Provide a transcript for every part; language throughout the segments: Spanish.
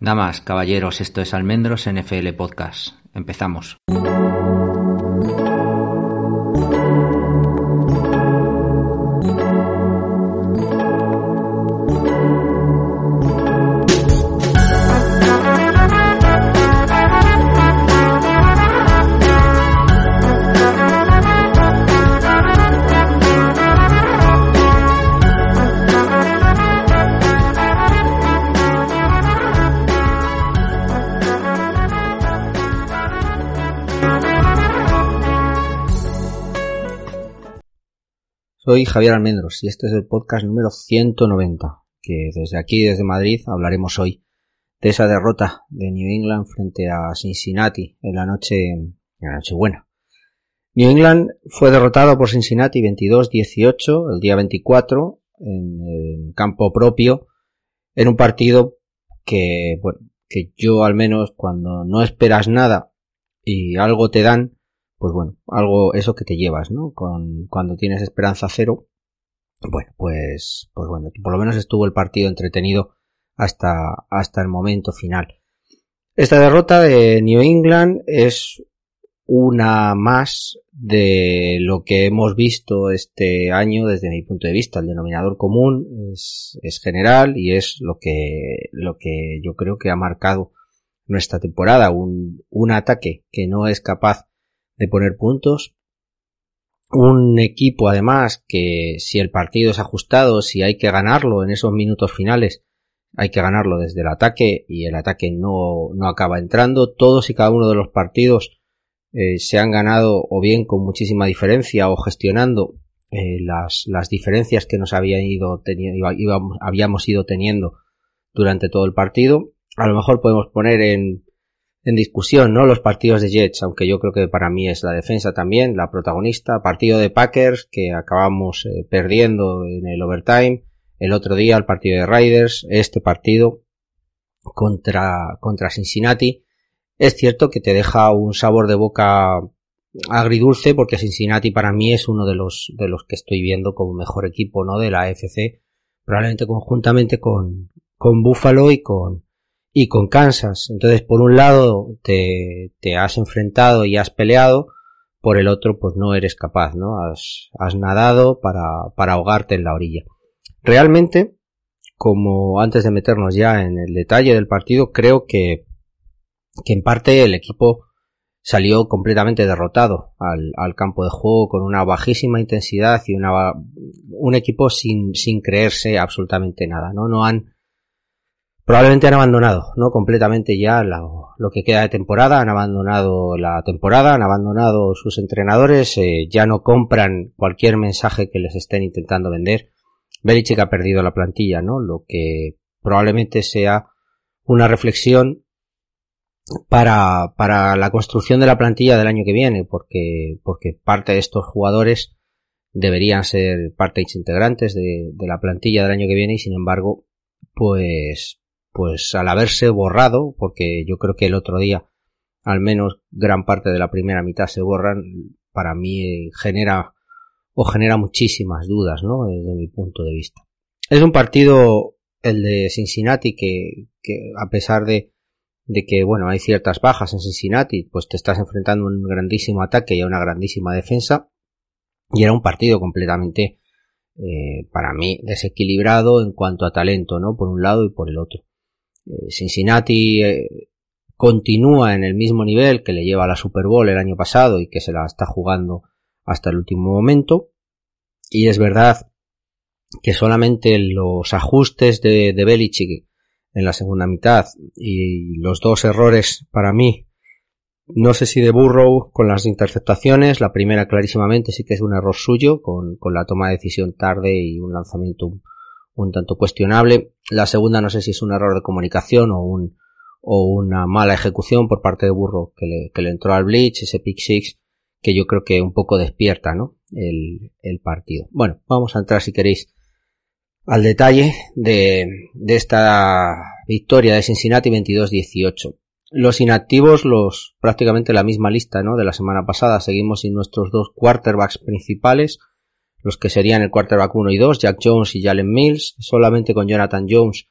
Damas, caballeros, esto es Almendros NFL Podcast. Empezamos. Soy Javier Almendros y este es el podcast número 190, que desde aquí, desde Madrid, hablaremos hoy de esa derrota de New England frente a Cincinnati en la noche, en la noche buena. New England fue derrotado por Cincinnati 22-18 el día 24 en el campo propio en un partido que, bueno, que yo al menos cuando no esperas nada y algo te dan, pues bueno, algo eso que te llevas, ¿no? Con, cuando tienes esperanza cero, bueno, pues, pues bueno, por lo menos estuvo el partido entretenido hasta, hasta el momento final. Esta derrota de New England es una más de lo que hemos visto este año desde mi punto de vista. El denominador común es, es general y es lo que, lo que yo creo que ha marcado nuestra temporada. Un, un ataque que no es capaz de poner puntos. Un equipo además que si el partido es ajustado, si hay que ganarlo en esos minutos finales, hay que ganarlo desde el ataque y el ataque no, no acaba entrando. Todos y cada uno de los partidos eh, se han ganado o bien con muchísima diferencia o gestionando eh, las, las diferencias que nos habían ido habíamos ido teniendo durante todo el partido. A lo mejor podemos poner en, en discusión, ¿no? Los partidos de Jets, aunque yo creo que para mí es la defensa también, la protagonista. Partido de Packers, que acabamos eh, perdiendo en el overtime. El otro día el partido de Riders, este partido contra, contra Cincinnati. Es cierto que te deja un sabor de boca agridulce porque Cincinnati para mí es uno de los, de los que estoy viendo como mejor equipo, ¿no? De la AFC. Probablemente conjuntamente con, con Buffalo y con, y con Kansas. Entonces, por un lado te, te has enfrentado y has peleado, por el otro pues no eres capaz, ¿no? Has, has nadado para, para ahogarte en la orilla. Realmente, como antes de meternos ya en el detalle del partido, creo que, que en parte el equipo salió completamente derrotado al, al, campo de juego con una bajísima intensidad y una, un equipo sin, sin creerse absolutamente nada, ¿no? No han, probablemente han abandonado, ¿no? Completamente ya lo, lo, que queda de temporada, han abandonado la temporada, han abandonado sus entrenadores, eh, ya no compran cualquier mensaje que les estén intentando vender. Belichick ha perdido la plantilla, ¿no? Lo que probablemente sea una reflexión para, para la construcción de la plantilla del año que viene, porque, porque parte de estos jugadores deberían ser partes integrantes de, de la plantilla del año que viene y sin embargo, pues, pues al haberse borrado, porque yo creo que el otro día al menos gran parte de la primera mitad se borran, para mí genera o genera muchísimas dudas, ¿no? Desde mi punto de vista. Es un partido, el de Cincinnati, que, que a pesar de, de que, bueno, hay ciertas bajas en Cincinnati, pues te estás enfrentando a un grandísimo ataque y a una grandísima defensa, y era un partido completamente, eh, para mí, desequilibrado en cuanto a talento, ¿no? Por un lado y por el otro. Eh, Cincinnati eh, continúa en el mismo nivel que le lleva la Super Bowl el año pasado y que se la está jugando hasta el último momento. Y es verdad que solamente los ajustes de, de Belichick en la segunda mitad y los dos errores para mí, no sé si de Burrow con las interceptaciones, la primera clarísimamente sí que es un error suyo con, con la toma de decisión tarde y un lanzamiento un tanto cuestionable. La segunda no sé si es un error de comunicación o un o una mala ejecución por parte de Burro que le, que le entró al Bleach, ese pick six que yo creo que un poco despierta, ¿no? El, el partido. Bueno, vamos a entrar si queréis al detalle de, de esta victoria de Cincinnati 22-18. Los inactivos, los prácticamente la misma lista, ¿no? De la semana pasada. Seguimos sin nuestros dos quarterbacks principales los que serían el quarterback 1 y 2, Jack Jones y Jalen Mills, solamente con Jonathan Jones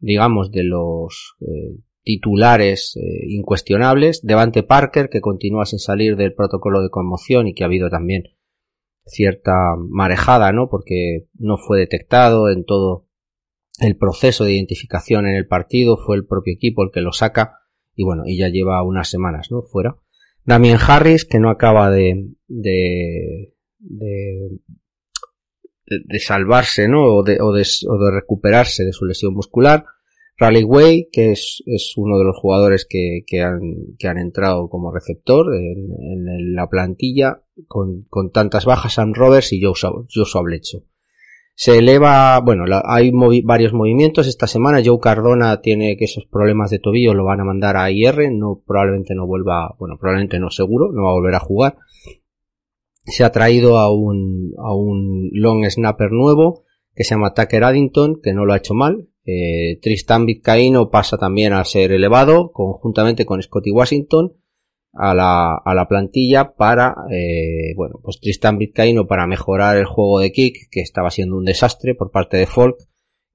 digamos, de los eh, titulares eh, incuestionables. Devante Parker, que continúa sin salir del protocolo de conmoción y que ha habido también cierta marejada, ¿no? Porque no fue detectado en todo el proceso de identificación en el partido, fue el propio equipo el que lo saca y bueno, y ya lleva unas semanas, ¿no? Fuera. Damien Harris, que no acaba de, de, de, de salvarse, ¿no? O de, o, de, o de recuperarse de su lesión muscular. Raleigh Way, que es, es uno de los jugadores que, que, han, que han entrado como receptor en, en la plantilla con, con, tantas bajas, Sam Roberts y Joshua, Joshua Blecho. Se eleva, bueno, hay varios movimientos esta semana. Joe Cardona tiene que esos problemas de tobillo lo van a mandar a IR, no, probablemente no vuelva, bueno, probablemente no seguro, no va a volver a jugar. Se ha traído a un, a un long snapper nuevo que se llama Tucker Addington, que no lo ha hecho mal, eh, Tristan Vizcaíno pasa también a ser elevado conjuntamente con Scotty Washington a la, a la plantilla para, eh, bueno, pues Tristan Vizcaíno para mejorar el juego de kick que estaba siendo un desastre por parte de Folk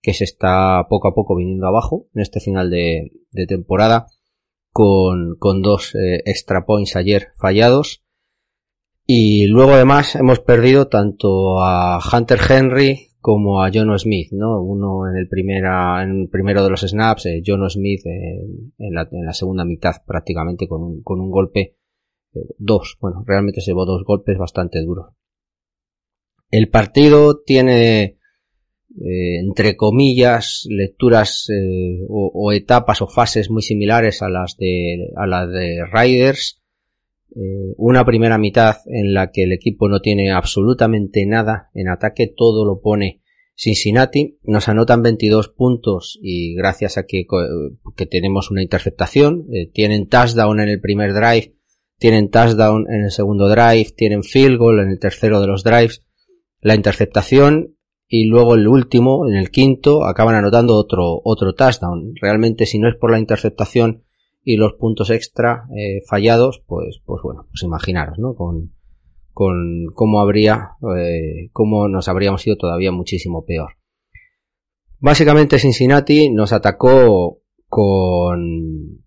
que se está poco a poco viniendo abajo en este final de, de temporada con, con dos eh, extra points ayer fallados y luego además hemos perdido tanto a Hunter Henry como a John Smith, ¿no? Uno en el primera, en el primero de los snaps, eh, John Smith en, la, en, la, segunda mitad prácticamente con un, con un golpe, eh, dos, bueno, realmente se llevó dos golpes bastante duros. El partido tiene, eh, entre comillas, lecturas eh, o, o, etapas o fases muy similares a las de, a las de Riders, eh, una primera mitad en la que el equipo no tiene absolutamente nada en ataque, todo lo pone Cincinnati, nos anotan 22 puntos y gracias a que, que tenemos una interceptación, eh, tienen touchdown en el primer drive, tienen touchdown en el segundo drive, tienen field goal en el tercero de los drives, la interceptación y luego el último, en el quinto, acaban anotando otro, otro touchdown. Realmente si no es por la interceptación y los puntos extra eh, fallados, pues, pues bueno, pues imaginaros, ¿no? Con, con cómo habría, eh, cómo nos habríamos ido todavía muchísimo peor. Básicamente Cincinnati nos atacó con,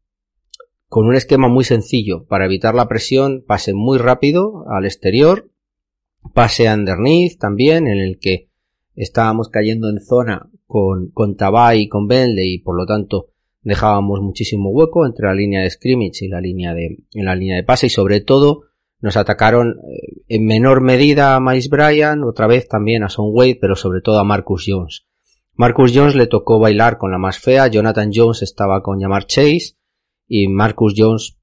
con un esquema muy sencillo para evitar la presión, pase muy rápido al exterior, pase underneath también, en el que estábamos cayendo en zona con, con Tabay y con Bentley y por lo tanto dejábamos muchísimo hueco entre la línea de scrimmage y la línea de, en la línea de pase y sobre todo nos atacaron eh, en menor medida a Miles Bryan, otra vez también a Son Wade, pero sobre todo a Marcus Jones. Marcus Jones le tocó bailar con la más fea, Jonathan Jones estaba con llamar Chase y Marcus Jones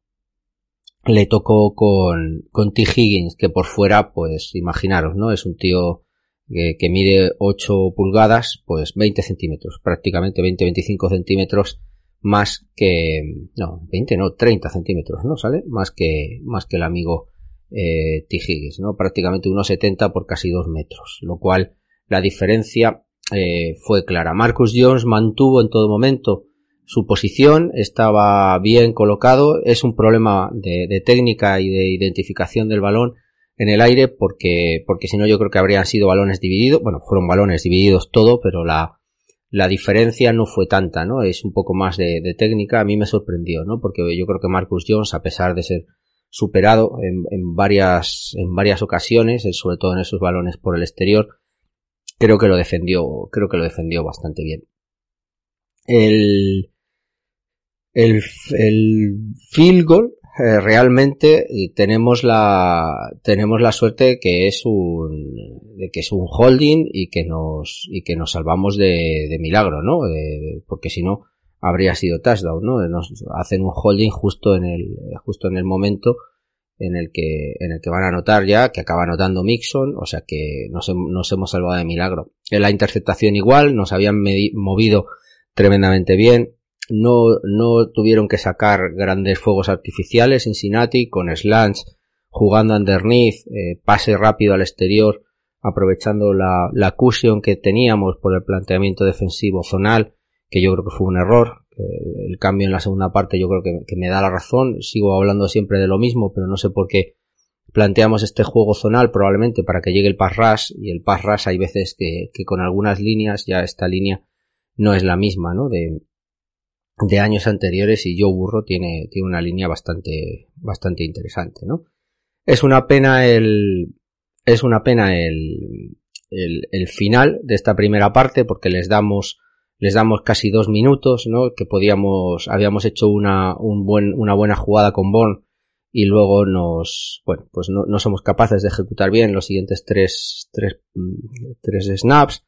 le tocó con, con T. Higgins, que por fuera, pues imaginaros, ¿no? Es un tío que, que mide 8 pulgadas, pues 20 centímetros, prácticamente 20-25 centímetros más que, no, 20 no, 30 centímetros, ¿no? ¿Sale? Más que, más que el amigo eh, T. ¿no? Prácticamente 1,70 por casi 2 metros, lo cual la diferencia eh, fue clara. Marcus Jones mantuvo en todo momento su posición, estaba bien colocado, es un problema de, de técnica y de identificación del balón en el aire porque, porque si no yo creo que habrían sido balones divididos, bueno, fueron balones divididos todo, pero la, la diferencia no fue tanta, ¿no? Es un poco más de, técnica. A mí me sorprendió, ¿no? Porque yo creo que Marcus Jones, a pesar de ser superado en, en varias, en varias ocasiones, sobre todo en esos balones por el exterior, creo que lo defendió, creo que lo defendió bastante bien. El, el, el field goal eh, realmente eh, tenemos la tenemos la suerte que es un de que es un holding y que nos y que nos salvamos de, de milagro no de, porque si no habría sido touchdown no nos hacen un holding justo en el justo en el momento en el que en el que van a anotar ya que acaba anotando Mixon o sea que nos, nos hemos salvado de milagro. En la interceptación igual nos habían movido tremendamente bien no, no tuvieron que sacar grandes fuegos artificiales Cincinnati con slants jugando underneath, eh, pase rápido al exterior, aprovechando la, la cushion que teníamos por el planteamiento defensivo zonal, que yo creo que fue un error. Eh, el cambio en la segunda parte yo creo que, me da la razón. Sigo hablando siempre de lo mismo, pero no sé por qué planteamos este juego zonal probablemente para que llegue el pass rush y el pass rush hay veces que, que con algunas líneas ya esta línea no es la misma, ¿no? De, de años anteriores y Joe Burro tiene, tiene una línea bastante, bastante interesante, ¿no? Es una pena el, es una pena el, el, el, final de esta primera parte porque les damos, les damos casi dos minutos, ¿no? Que podíamos, habíamos hecho una, un buen, una buena jugada con Bon y luego nos, bueno, pues no, no somos capaces de ejecutar bien los siguientes tres, tres, mm, tres snaps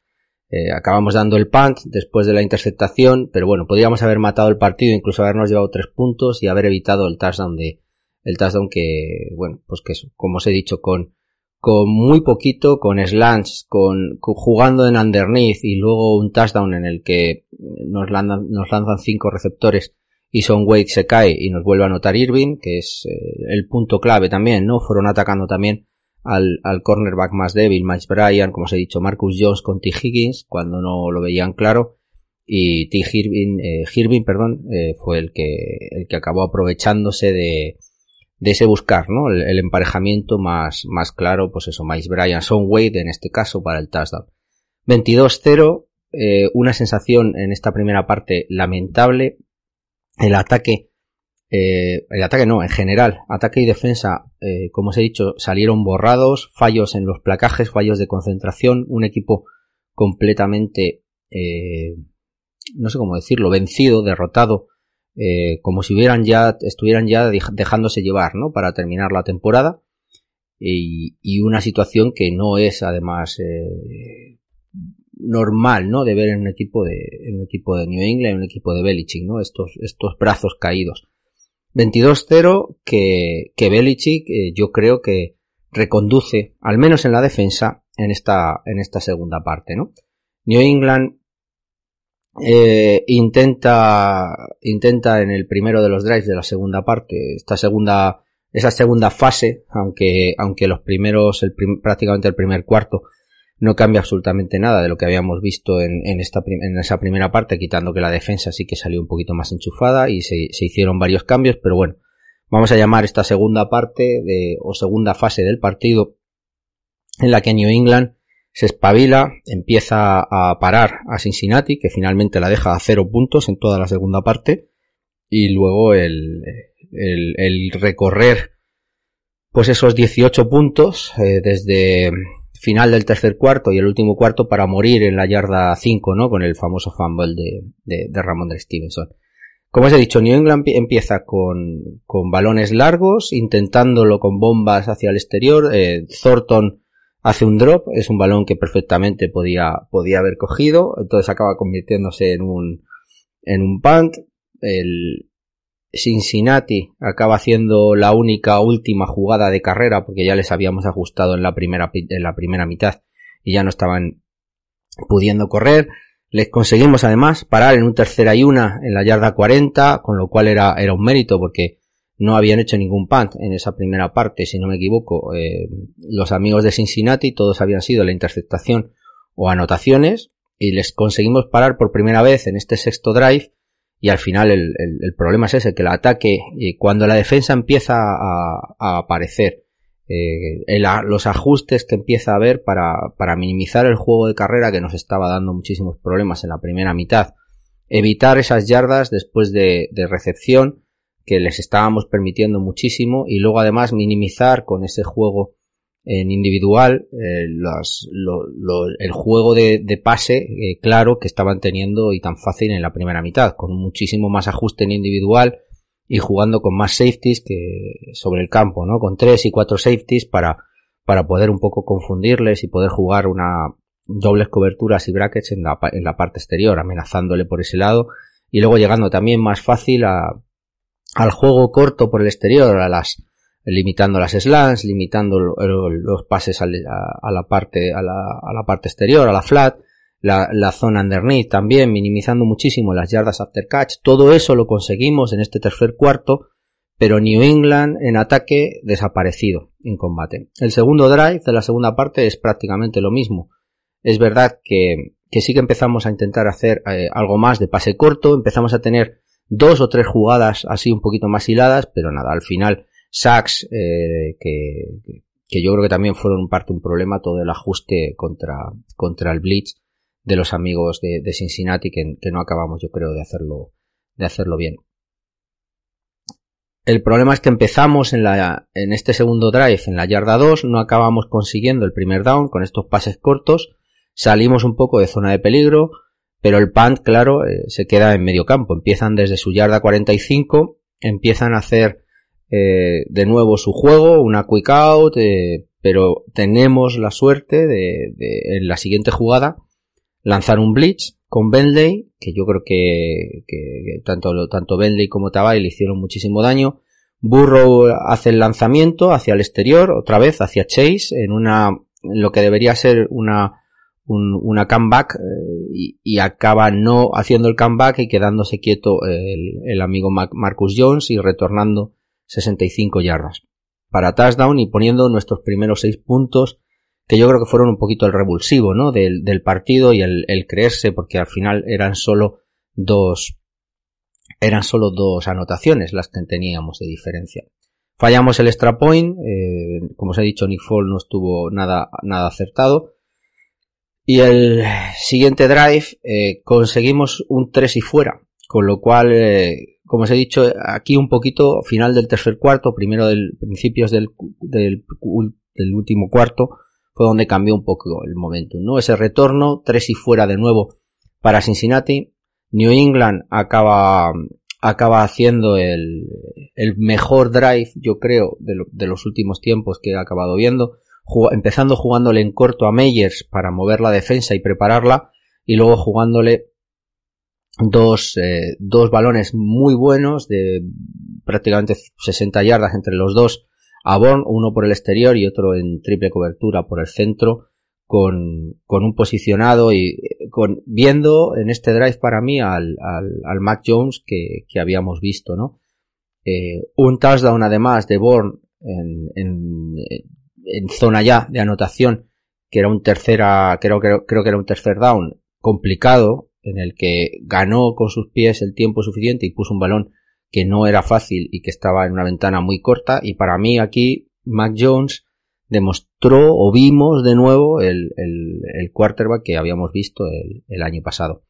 eh, acabamos dando el punt después de la interceptación, pero bueno, podríamos haber matado el partido, incluso habernos llevado tres puntos y haber evitado el touchdown de, el touchdown que, bueno, pues que como os he dicho, con, con muy poquito, con slants, con, jugando en underneath y luego un touchdown en el que nos lanzan, nos lanzan cinco receptores y Son Wade se cae y nos vuelve a anotar Irving, que es eh, el punto clave también, ¿no? Fueron atacando también al, al cornerback más débil, Mike Bryan, como os he dicho, Marcus Jones con T. Higgins, cuando no lo veían claro, y T. Hirvin, eh, perdón, eh, fue el que, el que acabó aprovechándose de, de ese buscar, ¿no? El, emparejamiento más, más claro, pues eso, Mike Bryan, Son Wade en este caso para el touchdown. 22-0, eh, una sensación en esta primera parte lamentable. El ataque eh, el ataque no, en general, ataque y defensa, eh, como os he dicho, salieron borrados, fallos en los placajes, fallos de concentración, un equipo completamente, eh, no sé cómo decirlo, vencido, derrotado, eh, como si hubieran ya, estuvieran ya dejándose llevar, ¿no? Para terminar la temporada. Y, y una situación que no es además eh, normal, ¿no? De ver en un equipo de, en un equipo de New England, en un equipo de Belichick, ¿no? Estos, estos brazos caídos. 22-0 que, que Belichick eh, yo creo que reconduce, al menos en la defensa, en esta, en esta segunda parte, ¿no? New England eh, intenta, intenta en el primero de los drives de la segunda parte, esta segunda, esa segunda fase, aunque, aunque los primeros, el prácticamente el primer cuarto, no cambia absolutamente nada de lo que habíamos visto en, en, esta, en esa primera parte, quitando que la defensa sí que salió un poquito más enchufada y se, se hicieron varios cambios, pero bueno, vamos a llamar esta segunda parte de, o segunda fase del partido en la que New England se espabila, empieza a parar a Cincinnati, que finalmente la deja a cero puntos en toda la segunda parte, y luego el, el, el recorrer pues esos 18 puntos eh, desde final del tercer cuarto y el último cuarto para morir en la yarda 5, ¿no? Con el famoso fumble de, de, de Ramón de Stevenson. Como os he dicho, New England empieza con, con balones largos, intentándolo con bombas hacia el exterior. Eh, Thornton hace un drop, es un balón que perfectamente podía, podía haber cogido, entonces acaba convirtiéndose en un, en un punt. El, Cincinnati acaba haciendo la única última jugada de carrera porque ya les habíamos ajustado en la primera, en la primera mitad y ya no estaban pudiendo correr. Les conseguimos además parar en un tercera y una en la yarda 40, con lo cual era, era un mérito porque no habían hecho ningún punt en esa primera parte, si no me equivoco. Eh, los amigos de Cincinnati todos habían sido la interceptación o anotaciones y les conseguimos parar por primera vez en este sexto drive y al final el, el, problema es ese, que el ataque, y cuando la defensa empieza a, a aparecer, eh, el, los ajustes que empieza a haber para, para minimizar el juego de carrera que nos estaba dando muchísimos problemas en la primera mitad, evitar esas yardas después de, de recepción que les estábamos permitiendo muchísimo y luego además minimizar con ese juego en individual eh, los, lo, lo, el juego de, de pase eh, claro que estaban teniendo y tan fácil en la primera mitad, con muchísimo más ajuste en individual y jugando con más safeties que sobre el campo, ¿no? Con tres y cuatro safeties para, para poder un poco confundirles y poder jugar una dobles coberturas y brackets en la, en la parte exterior, amenazándole por ese lado y luego llegando también más fácil a, al juego corto por el exterior, a las limitando las slants, limitando los pases a la parte, a la, a la parte exterior, a la flat, la, la, zona underneath también, minimizando muchísimo las yardas after catch. Todo eso lo conseguimos en este tercer cuarto, pero New England en ataque desaparecido en combate. El segundo drive de la segunda parte es prácticamente lo mismo. Es verdad que, sí que empezamos a intentar hacer eh, algo más de pase corto, empezamos a tener dos o tres jugadas así un poquito más hiladas, pero nada, al final sacks eh, que, yo creo que también fueron parte un problema todo el ajuste contra, contra el blitz de los amigos de, Cincinnati que, que, no acabamos yo creo de hacerlo de hacerlo bien. El problema es que empezamos en la en este segundo drive en la yarda 2 no acabamos consiguiendo el primer down con estos pases cortos salimos un poco de zona de peligro pero el punt claro eh, se queda en medio campo. Empiezan desde su yarda 45 empiezan a hacer eh, de nuevo su juego una quick out eh, pero tenemos la suerte de, en la siguiente jugada lanzar un blitz con Bentley, que yo creo que, tanto, tanto Bentley como Tabay le hicieron muchísimo daño. Burrow hace el lanzamiento hacia el exterior, otra vez hacia Chase, en una, en lo que debería ser una, una comeback, eh, y, acaba no haciendo el comeback y quedándose quieto el amigo Marcus Jones y retornando 65 yardas para touchdown y poniendo nuestros primeros seis puntos que yo creo que fueron un poquito el revulsivo, ¿no? Del, del partido y el, el, creerse porque al final eran solo dos, eran solo dos anotaciones las que teníamos de diferencia. Fallamos el extra point, eh, como os he dicho, Nick Fall no estuvo nada, nada acertado. Y el siguiente drive eh, conseguimos un 3 y fuera, con lo cual eh, como os he dicho, aquí un poquito final del tercer cuarto, primero del principios del, del, último cuarto, fue donde cambió un poco el momento, ¿no? Ese retorno, tres y fuera de nuevo para Cincinnati. New England acaba, acaba haciendo el, el mejor drive, yo creo, de, de, los últimos tiempos que he acabado viendo, empezando jugándole en corto a Meyers para mover la defensa y prepararla, y luego jugándole dos, eh, dos balones muy buenos de prácticamente 60 yardas entre los dos a Born, uno por el exterior y otro en triple cobertura por el centro, con, con un posicionado y con, viendo en este drive para mí al, al, al Mac Jones que, que habíamos visto, ¿no? Eh, un touchdown además de Born en, en, en, zona ya de anotación, que era un tercera, creo, creo, creo que era un tercer down complicado, en el que ganó con sus pies el tiempo suficiente y puso un balón que no era fácil y que estaba en una ventana muy corta y para mí aquí Mac Jones demostró o vimos de nuevo el, el, quarterback que habíamos visto el, año pasado.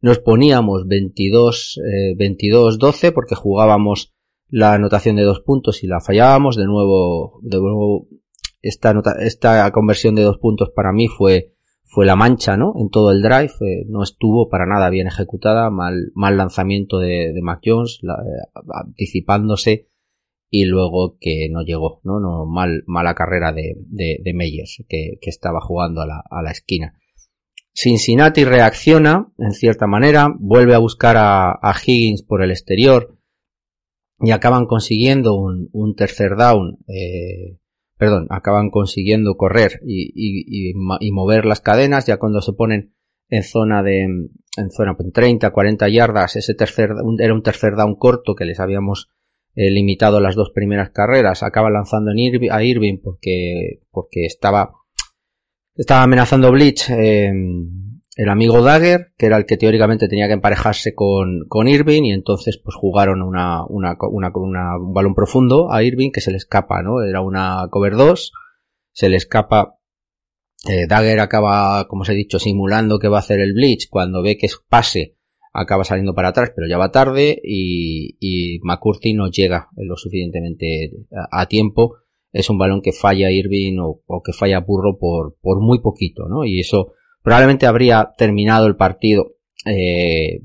Nos poníamos 22, 22-12 eh, porque jugábamos la anotación de dos puntos y la fallábamos. De nuevo, de nuevo esta, esta conversión de dos puntos para mí fue fue la mancha, ¿no? En todo el drive, eh, no estuvo para nada bien ejecutada, mal, lanzamiento de, de Mac Jones, eh, anticipándose y luego que no llegó, ¿no? no mal, mala carrera de, de, Meyers, que, estaba jugando a la, a la esquina. Cincinnati reacciona, en cierta manera, vuelve a buscar a, a Higgins por el exterior y acaban consiguiendo un, un tercer down eh, perdón, acaban consiguiendo correr y, y, y, mover las cadenas ya cuando se ponen en zona de, en zona en 30, 40 yardas, ese tercer, era un tercer down corto que les habíamos eh, limitado las dos primeras carreras, acaba lanzando en a Irving porque, porque estaba, estaba amenazando Blitz, eh, el amigo Dagger, que era el que teóricamente tenía que emparejarse con, con Irving, y entonces pues jugaron una, una, una, una, un balón profundo a Irving que se le escapa, ¿no? Era una cover 2, se le escapa, eh, Dagger acaba, como os he dicho, simulando que va a hacer el blitz, cuando ve que es pase, acaba saliendo para atrás, pero ya va tarde, y, y McCurdy no llega lo suficientemente a, a tiempo, es un balón que falla Irving o, o que falla Burro por, por muy poquito, ¿no? Y eso, probablemente habría terminado el partido. Eh,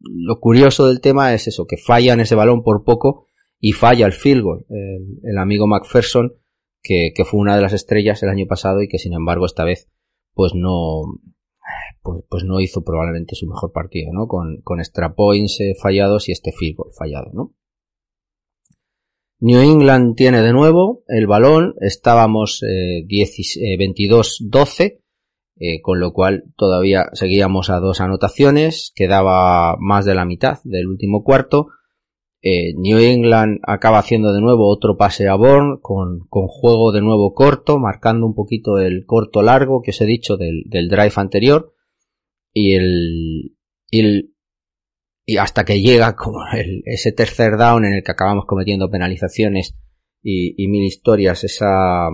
lo curioso del tema es eso, que falla en ese balón por poco y falla el field goal. El, amigo McPherson, que, fue una de las estrellas el año pasado y que sin embargo esta vez pues no pues, pues no hizo probablemente su mejor partido, ¿no? Con, con extra points eh, fallados y este field goal fallado, ¿no? New England tiene de nuevo el balón, estábamos eh, 22-12 eh, con lo cual todavía seguíamos a dos anotaciones, quedaba más de la mitad del último cuarto. Eh, New England acaba haciendo de nuevo otro pase a Bourne con, con, juego de nuevo corto, marcando un poquito el corto largo que os he dicho del, del drive anterior. Y el, y el, y hasta que llega como el, ese tercer down en el que acabamos cometiendo penalizaciones y, y mil historias, esa,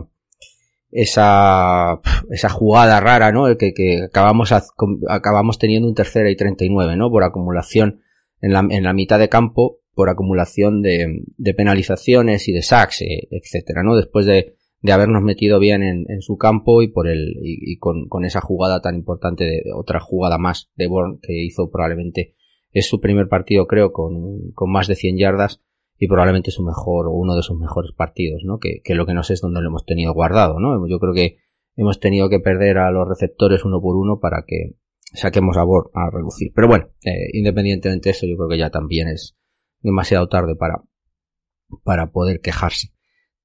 esa, esa jugada rara, ¿no? Que, que acabamos, acabamos teniendo un tercera y 39, ¿no? Por acumulación en la, en la mitad de campo, por acumulación de, de penalizaciones y de sacks, eh, etcétera, ¿no? Después de, de habernos metido bien en, en su campo y por el, y, con, con, esa jugada tan importante de, otra jugada más de Born que hizo probablemente es su primer partido creo con, con más de 100 yardas y probablemente su mejor, uno de sus mejores partidos, ¿no? Que, que lo que no sé es dónde lo hemos tenido guardado, ¿no? Yo creo que hemos tenido que perder a los receptores uno por uno para que saquemos a a reducir. Pero bueno, eh, independientemente de eso, yo creo que ya también es demasiado tarde para, para poder quejarse.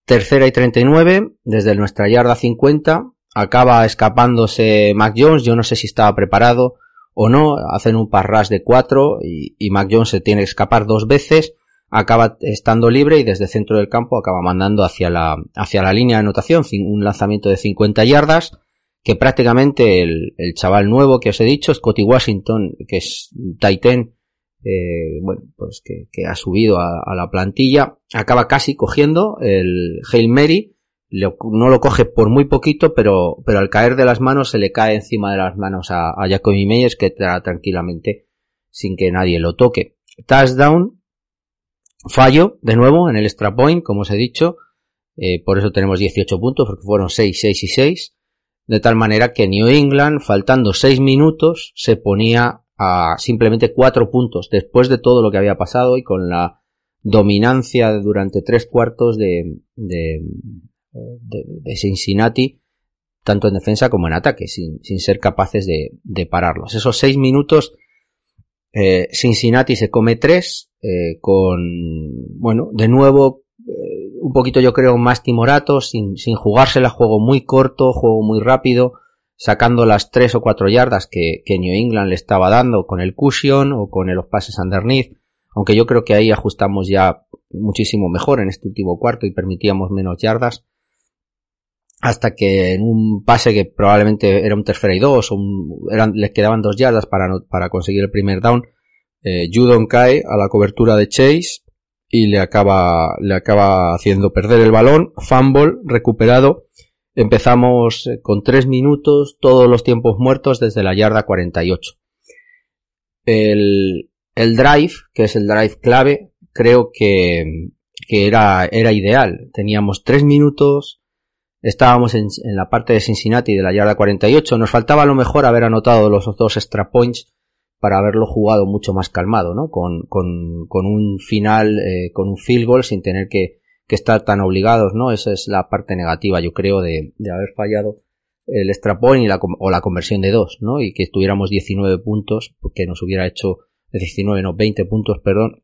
Tercera y 39, desde nuestra yarda 50, acaba escapándose Mac Jones, yo no sé si estaba preparado o no, hacen un parras de cuatro y, y Mac Jones se tiene que escapar dos veces, acaba estando libre y desde el centro del campo acaba mandando hacia la, hacia la línea de anotación un lanzamiento de 50 yardas que prácticamente el, el chaval nuevo que os he dicho, Scotty Washington, que es Titan, eh, bueno, pues que, que ha subido a, a, la plantilla, acaba casi cogiendo el Hail Mary, no lo coge por muy poquito, pero, pero al caer de las manos se le cae encima de las manos a, a Jacoby Meyers que entra tranquilamente sin que nadie lo toque. Touchdown, fallo de nuevo en el extra point, como os he dicho, eh, por eso tenemos 18 puntos, porque fueron 6, 6 y 6, de tal manera que New England, faltando 6 minutos, se ponía a simplemente 4 puntos después de todo lo que había pasado y con la dominancia durante tres cuartos de, de, de, Cincinnati, tanto en defensa como en ataque, sin, sin ser capaces de, pararlos. Esos seis minutos, eh, Cincinnati se come tres, eh, con, bueno, de nuevo, eh, un poquito yo creo más timorato, sin, sin jugársela, juego muy corto, juego muy rápido, sacando las tres o cuatro yardas que, que New England le estaba dando con el cushion o con los pases underneath, aunque yo creo que ahí ajustamos ya muchísimo mejor en este último cuarto y permitíamos menos yardas hasta que en un pase que probablemente era un tercera y dos, un, eran, les quedaban dos yardas para, para conseguir el primer down, eh, Judon cae a la cobertura de Chase y le acaba, le acaba haciendo perder el balón, fumble, recuperado, empezamos eh, con tres minutos, todos los tiempos muertos desde la yarda 48. El, el drive, que es el drive clave, creo que, que era, era ideal. Teníamos tres minutos, Estábamos en, en, la parte de Cincinnati de la yarda 48. Nos faltaba a lo mejor haber anotado los dos extra points para haberlo jugado mucho más calmado, ¿no? Con, con, con un final, eh, con un field goal sin tener que, que, estar tan obligados, ¿no? Esa es la parte negativa, yo creo, de, de haber fallado el extra point y la, o la conversión de dos, ¿no? Y que tuviéramos 19 puntos, que nos hubiera hecho, 19, no, 20 puntos, perdón,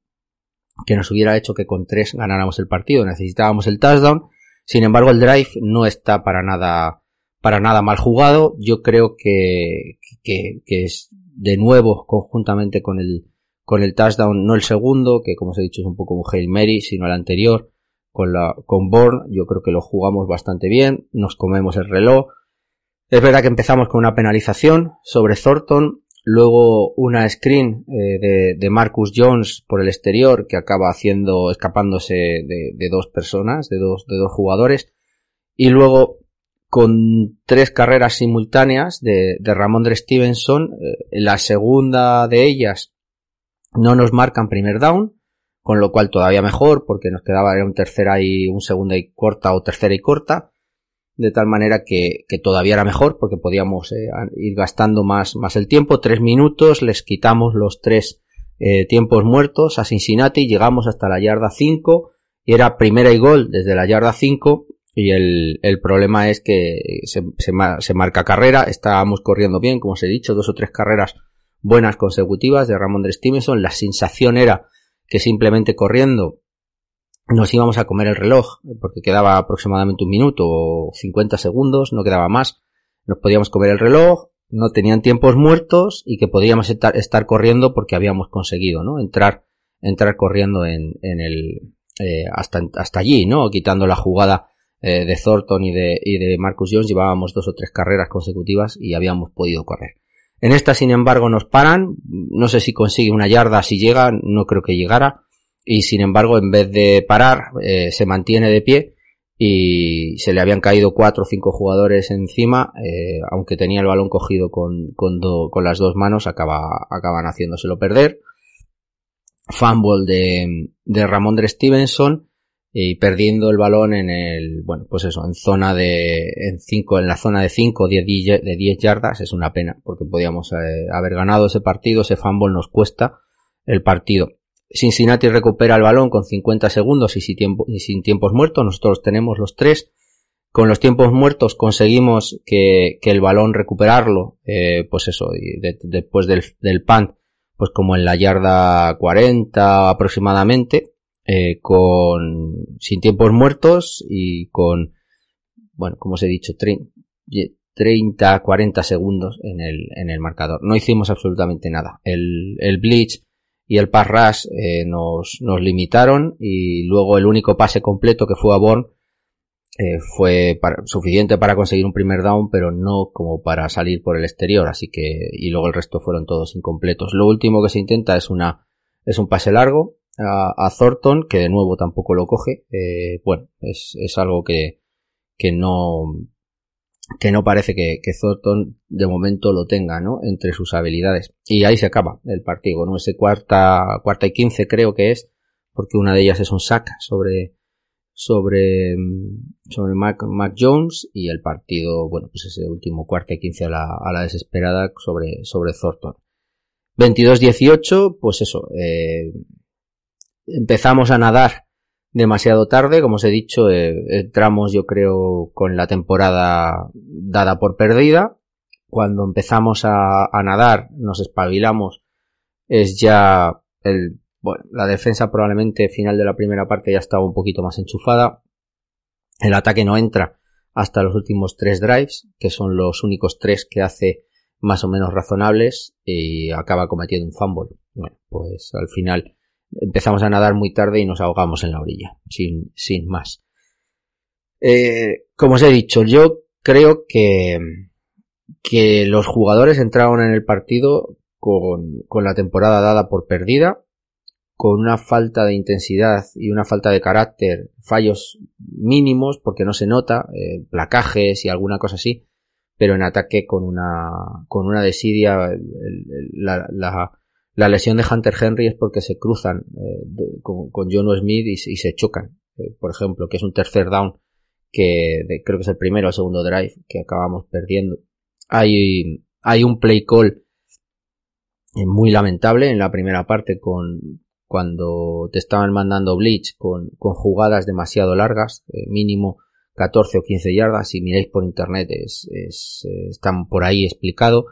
que nos hubiera hecho que con tres ganáramos el partido. Necesitábamos el touchdown sin embargo, el drive no está para nada, para nada mal jugado. Yo creo que, que es de nuevo conjuntamente con el, con el touchdown, no el segundo, que como os he dicho es un poco un Hail Mary, sino el anterior, con la, con Bourne, yo creo que lo jugamos bastante bien, nos comemos el reloj. Es verdad que empezamos con una penalización sobre Thornton, Luego una screen eh, de, de, Marcus Jones por el exterior que acaba haciendo, escapándose de, de, dos personas, de dos, de dos jugadores. Y luego con tres carreras simultáneas de, de Ramondre Stevenson, eh, la segunda de ellas no nos marcan primer down, con lo cual todavía mejor porque nos quedaba un tercera y un segunda y corta o tercera y corta de tal manera que, que todavía era mejor porque podíamos eh, ir gastando más, más el tiempo. Tres minutos, les quitamos los tres eh, tiempos muertos a Cincinnati, llegamos hasta la yarda 5 y era primera y gol desde la yarda 5 y el, el problema es que se, se, marca carrera, estábamos corriendo bien, como os he dicho, dos o tres carreras buenas consecutivas de Ramón de Stevenson, la sensación era que simplemente corriendo nos íbamos a comer el reloj, porque quedaba aproximadamente un minuto o 50 segundos, no quedaba más. Nos podíamos comer el reloj, no tenían tiempos muertos y que podíamos estar, estar corriendo porque habíamos conseguido, ¿no? Entrar, entrar corriendo en, en el, eh, hasta, hasta allí, ¿no? Quitando la jugada eh, de Thornton y de, y de Marcus Jones, llevábamos dos o tres carreras consecutivas y habíamos podido correr. En esta, sin embargo, nos paran. No sé si consigue una yarda, si llega, no creo que llegara y sin embargo en vez de parar eh, se mantiene de pie y se le habían caído cuatro o cinco jugadores encima, eh, aunque tenía el balón cogido con, con, con las dos manos, acaba, acaban haciéndoselo perder. Fumble de, de Ramondre Stevenson y perdiendo el balón en el, bueno, pues eso, en zona de, en cinco, en la zona de 5 de 10, de 10 yardas, es una pena, porque podíamos eh, haber ganado ese partido, ese fumble nos cuesta el partido. Cincinnati recupera el balón con 50 segundos y sin, tiempo, y sin tiempos muertos. Nosotros tenemos los tres. Con los tiempos muertos conseguimos que, que el balón recuperarlo, eh, pues eso, y después del, del punt, pues como en la yarda 40 aproximadamente, eh, con sin tiempos muertos y con, bueno, como os he dicho, 30, 40 segundos en el, en el marcador. No hicimos absolutamente nada. El, el Bleach y el pass rush eh, nos, nos limitaron y luego el único pase completo que fue a Born eh, fue suficiente para conseguir un primer down, pero no como para salir por el exterior, así que y luego el resto fueron todos incompletos. Lo último que se intenta es una es un pase largo a, a Thornton que de nuevo tampoco lo coge. Eh, bueno, es, es algo que que no que no parece que, que, Thornton de momento lo tenga, ¿no? Entre sus habilidades. Y ahí se acaba el partido, ¿no? Ese cuarta, cuarta y quince creo que es, porque una de ellas es un sack sobre, sobre, sobre Mac, Mac Jones y el partido, bueno, pues ese último cuarta y quince a la, a la desesperada sobre, sobre Thornton. 22-18, pues eso, eh, empezamos a nadar demasiado tarde. Como os he dicho, eh, entramos yo creo con la temporada dada por perdida. Cuando empezamos a, a nadar, nos espabilamos, es ya el, bueno, la defensa probablemente final de la primera parte ya estaba un poquito más enchufada. El ataque no entra hasta los últimos tres drives, que son los únicos tres que hace más o menos razonables y acaba cometiendo un fumble. Bueno, pues al final empezamos a nadar muy tarde y nos ahogamos en la orilla, sin, sin más. Eh, como os he dicho, yo creo que, que los jugadores entraron en el partido con, con la temporada dada por perdida, con una falta de intensidad y una falta de carácter, fallos mínimos porque no se nota, eh, placajes y alguna cosa así, pero en ataque con una, con una desidia, la, la, la lesión de Hunter Henry es porque se cruzan eh, con, con John Smith y, se chocan. Eh, por ejemplo, que es un tercer down que creo que es el primero o segundo drive que acabamos perdiendo. Hay, hay un play call eh, muy lamentable en la primera parte con cuando te estaban mandando Bleach con, con jugadas demasiado largas, mínimo 14 o 15 yardas, si miráis por internet es, es, están por ahí explicado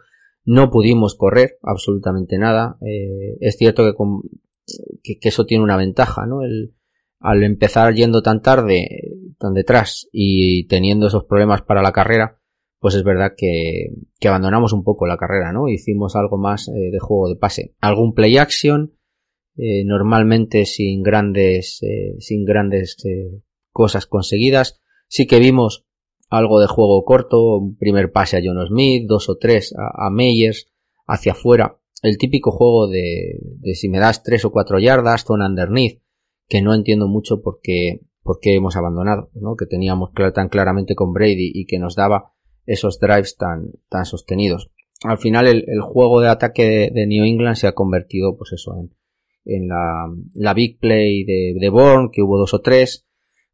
no pudimos correr absolutamente nada. Eh, es cierto que, con, que, eso tiene una ventaja, ¿no? El, al empezar yendo tan tarde, tan detrás y teniendo esos problemas para la carrera, pues es verdad que, abandonamos un poco la carrera, ¿no? Hicimos algo más eh, de juego de pase. Algún play action, eh, normalmente sin grandes, eh, sin grandes cosas conseguidas. Sí que vimos algo de juego corto, un primer pase a John Smith, dos o tres a, Meyers, hacia afuera. El típico juego de, de, si me das tres o cuatro yardas, zona underneath, que no entiendo mucho por qué, por qué hemos abandonado, ¿no? Que teníamos tan claramente con Brady y que nos daba esos drives tan, tan sostenidos. Al final el, el juego de ataque de, New England se ha convertido, pues eso, en, en la, la big play de, de Bourne, que hubo dos o tres,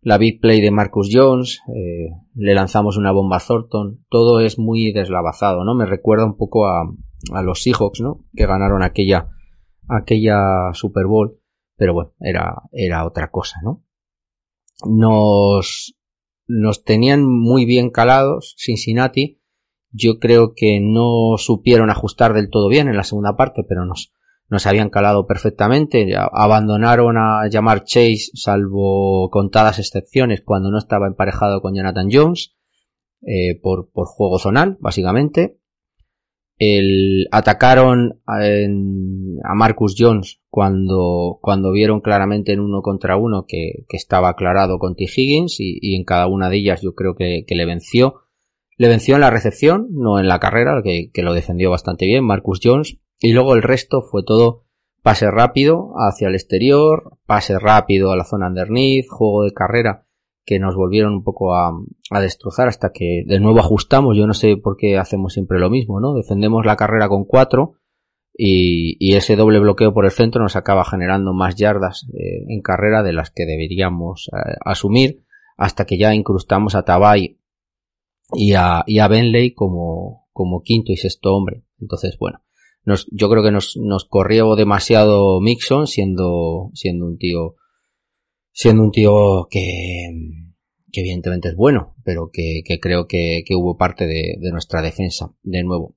la big play de Marcus Jones, eh, le lanzamos una bomba a Thornton, todo es muy deslavazado, ¿no? Me recuerda un poco a, a los Seahawks, ¿no? Que ganaron aquella, aquella Super Bowl, pero bueno, era, era otra cosa, ¿no? Nos, nos tenían muy bien calados Cincinnati, yo creo que no supieron ajustar del todo bien en la segunda parte, pero nos, nos habían calado perfectamente, abandonaron a llamar Chase salvo contadas excepciones cuando no estaba emparejado con Jonathan Jones eh, por, por, juego zonal, básicamente. El, atacaron a, Marcus Jones cuando, cuando vieron claramente en uno contra uno que, que estaba aclarado con T. Higgins y, y, en cada una de ellas yo creo que, que, le venció. Le venció en la recepción, no en la carrera, que, que lo defendió bastante bien Marcus Jones y luego el resto fue todo pase rápido hacia el exterior, pase rápido a la zona underneath, juego de carrera que nos volvieron un poco a, a, destrozar hasta que de nuevo ajustamos. Yo no sé por qué hacemos siempre lo mismo, ¿no? Defendemos la carrera con cuatro y, ese doble bloqueo por el centro nos acaba generando más yardas eh, en carrera de las que deberíamos eh, asumir hasta que ya incrustamos a Tabay y a, Benley como quinto y sexto hombre. Entonces, bueno, nos, yo creo que nos, nos corrió demasiado Mixon siendo, siendo un tío siendo un tío que, que evidentemente es bueno, pero que, creo que, hubo parte de, de, nuestra defensa, de nuevo.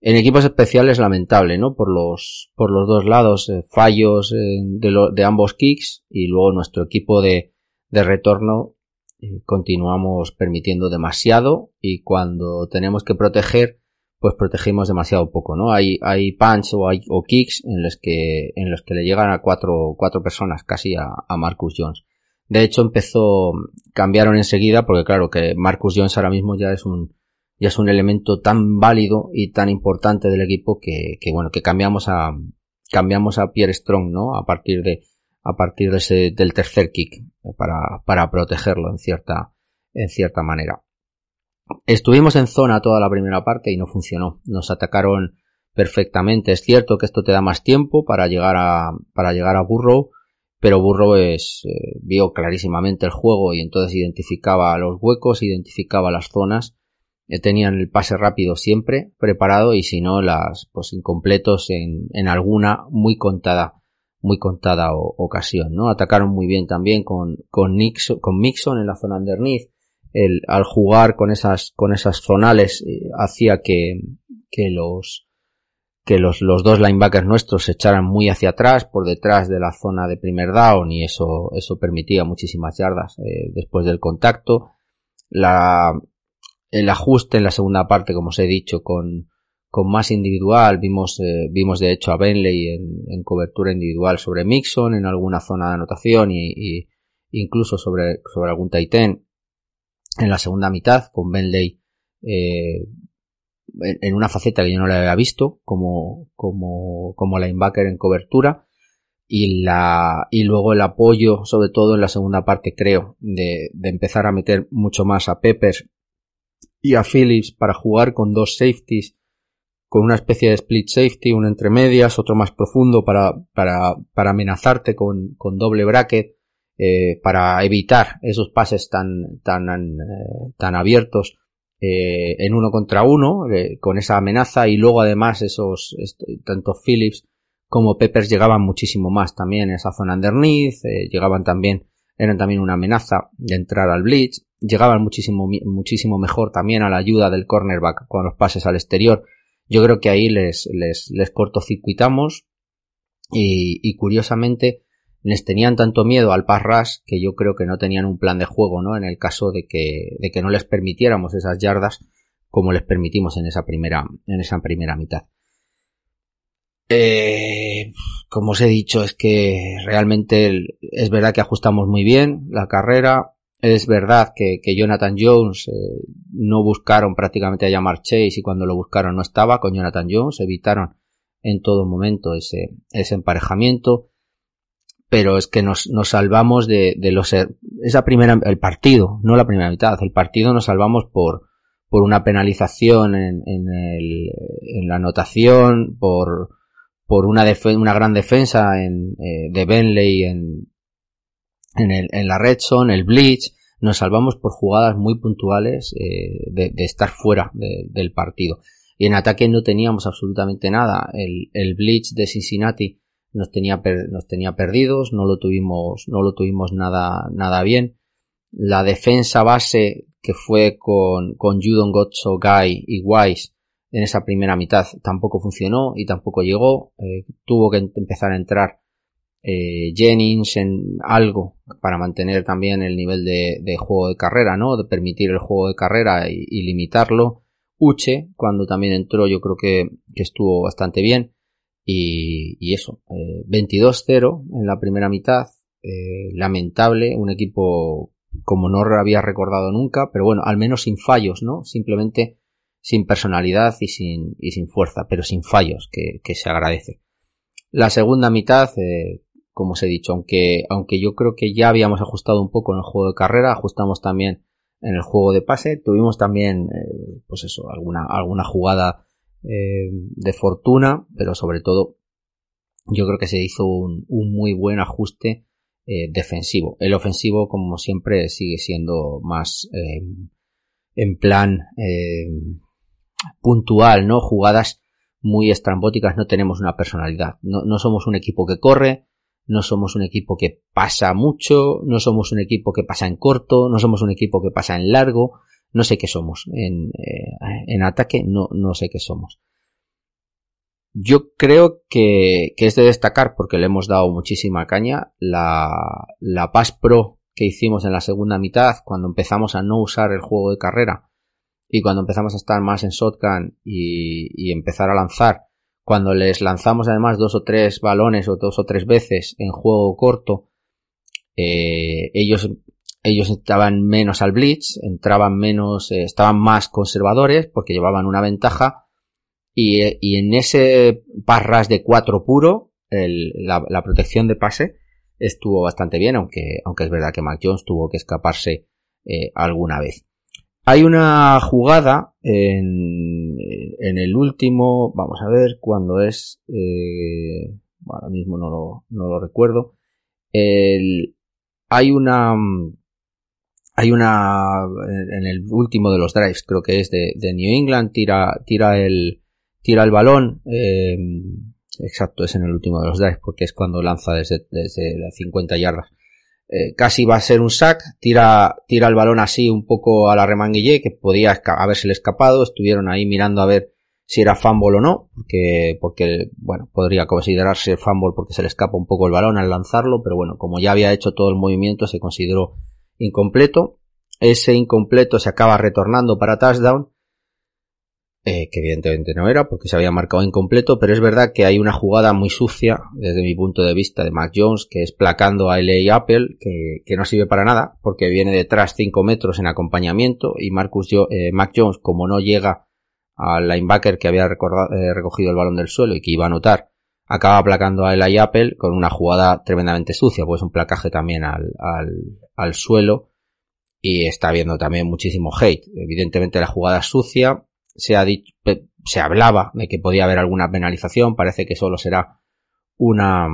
En equipos especiales lamentable, ¿no? Por los, por los dos lados, eh, fallos eh, de, lo, de, ambos kicks y luego nuestro equipo de, de retorno eh, continuamos permitiendo demasiado y cuando tenemos que proteger pues protegimos demasiado poco, ¿no? Hay, hay punch o hay, o kicks en los que, en los que le llegan a cuatro, cuatro personas casi a, a Marcus Jones. De hecho empezó, cambiaron enseguida porque claro que Marcus Jones ahora mismo ya es un, ya es un elemento tan válido y tan importante del equipo que, que bueno, que cambiamos a, cambiamos a Pierre Strong, ¿no? A partir de, a partir de ese, del tercer kick para, para protegerlo en cierta, en cierta manera. Estuvimos en zona toda la primera parte y no funcionó. Nos atacaron perfectamente. Es cierto que esto te da más tiempo para llegar a, para llegar a Burrow, pero Burrow es, eh, vio clarísimamente el juego y entonces identificaba los huecos, identificaba las zonas. Eh, tenían el pase rápido siempre preparado y si no, las, pues incompletos en, en alguna muy contada, muy contada ocasión, ¿no? Atacaron muy bien también con, con Nixon, con Mixon en la zona underneath el, al jugar con esas, con esas zonales eh, hacía que, que los que los, los dos linebackers nuestros se echaran muy hacia atrás, por detrás de la zona de primer down, y eso, eso permitía muchísimas yardas eh, después del contacto. La, el ajuste en la segunda parte, como os he dicho, con, con más individual, vimos, eh, vimos de hecho a Benley en, en, cobertura individual sobre Mixon, en alguna zona de anotación y, y incluso sobre, sobre algún Titan en la segunda mitad con Benley eh, en una faceta que yo no le había visto como como como linebacker en cobertura y la y luego el apoyo sobre todo en la segunda parte creo de, de empezar a meter mucho más a Peppers y a Phillips para jugar con dos safeties con una especie de split safety, uno entre medias, otro más profundo para, para, para amenazarte con, con doble bracket eh, para evitar esos pases tan, tan, eh, tan abiertos eh, en uno contra uno, eh, con esa amenaza, y luego además esos, tanto Phillips como Peppers llegaban muchísimo más también en esa zona underneath, eh, llegaban también, eran también una amenaza de entrar al blitz, llegaban muchísimo, muchísimo mejor también a la ayuda del cornerback con los pases al exterior. Yo creo que ahí les, les, les cortocircuitamos y, y curiosamente les tenían tanto miedo al pass que yo creo que no tenían un plan de juego, ¿no? En el caso de que, de que no les permitiéramos esas yardas como les permitimos en esa primera, en esa primera mitad. Eh, como os he dicho, es que realmente es verdad que ajustamos muy bien la carrera. Es verdad que, que Jonathan Jones eh, no buscaron prácticamente a llamar Chase y cuando lo buscaron no estaba con Jonathan Jones. Evitaron en todo momento ese, ese emparejamiento pero es que nos, nos salvamos de, de los esa primera el partido, no la primera mitad, el partido nos salvamos por por una penalización en, en, el, en la anotación, por por una una gran defensa en, eh, de Benley en en, el, en la red zone, el blitz, nos salvamos por jugadas muy puntuales eh, de, de, estar fuera de, del partido. Y en ataque no teníamos absolutamente nada. El, el blitz de Cincinnati nos tenía, nos tenía perdidos, no lo tuvimos, no lo tuvimos nada, nada bien. La defensa base que fue con, con Judon Gotso, Guy y Wise en esa primera mitad tampoco funcionó y tampoco llegó. Eh, tuvo que empezar a entrar eh, Jennings en algo para mantener también el nivel de, juego de carrera, ¿no? De permitir el juego de carrera y, limitarlo. Uche, cuando también entró, yo creo que estuvo bastante bien. Y, eso, eh, 22-0 en la primera mitad, eh, lamentable, un equipo como no había recordado nunca, pero bueno, al menos sin fallos, ¿no? Simplemente sin personalidad y sin, y sin fuerza, pero sin fallos, que, que se agradece. La segunda mitad, eh, como os he dicho, aunque, aunque yo creo que ya habíamos ajustado un poco en el juego de carrera, ajustamos también en el juego de pase, tuvimos también, eh, pues eso, alguna, alguna jugada eh, de fortuna, pero sobre todo yo creo que se hizo un, muy buen ajuste eh, defensivo. El ofensivo, como siempre, sigue siendo más en plan puntual, ¿no? Jugadas muy estrambóticas, no tenemos una personalidad. No somos un equipo que corre, no somos un equipo que pasa mucho, no somos un equipo que pasa en corto, no somos un equipo que pasa en largo, no sé qué somos. En, eh, en ataque no, no sé qué somos. Yo creo que, que, es de destacar, porque le hemos dado muchísima caña, la, la Pass Pro que hicimos en la segunda mitad, cuando empezamos a no usar el juego de carrera y cuando empezamos a estar más en shotgun y, y empezar a lanzar, cuando les lanzamos además dos o tres balones o dos o tres veces en juego corto, eh, ellos, ellos estaban menos al blitz, entraban menos, eh, estaban más conservadores porque llevaban una ventaja y, y en ese parras de cuatro puro, el, la, la, protección de pase estuvo bastante bien, aunque, aunque es verdad que Mac Jones tuvo que escaparse eh, alguna vez. Hay una jugada en, en, el último, vamos a ver cuándo es, eh, ahora mismo no lo, no lo recuerdo. El, hay una, hay una, en el último de los drives, creo que es de, de New England, tira, tira el, tira el balón, eh, exacto, es en el último de los drives, porque es cuando lanza desde, desde las 50 yardas. Eh, casi va a ser un sack, tira, tira el balón así un poco a la remanguille, que podía haberse escapado, estuvieron ahí mirando a ver si era fumble o no, porque, porque, bueno, podría considerarse fumble porque se le escapa un poco el balón al lanzarlo, pero bueno, como ya había hecho todo el movimiento, se consideró incompleto. Ese incompleto se acaba retornando para touchdown eh, que evidentemente no era porque se había marcado incompleto, pero es verdad que hay una jugada muy sucia desde mi punto de vista de Mac Jones, que es placando a LA Apple, que, que no sirve para nada, porque viene detrás 5 metros en acompañamiento y Marcus eh, Mac Jones, como no llega al linebacker que había eh, recogido el balón del suelo y que iba a anotar, acaba placando a LA Apple con una jugada tremendamente sucia, pues un placaje también al, al, al suelo y está viendo también muchísimo hate. Evidentemente la jugada es sucia, se, ha dicho, se hablaba de que podía haber alguna penalización, parece que solo será una,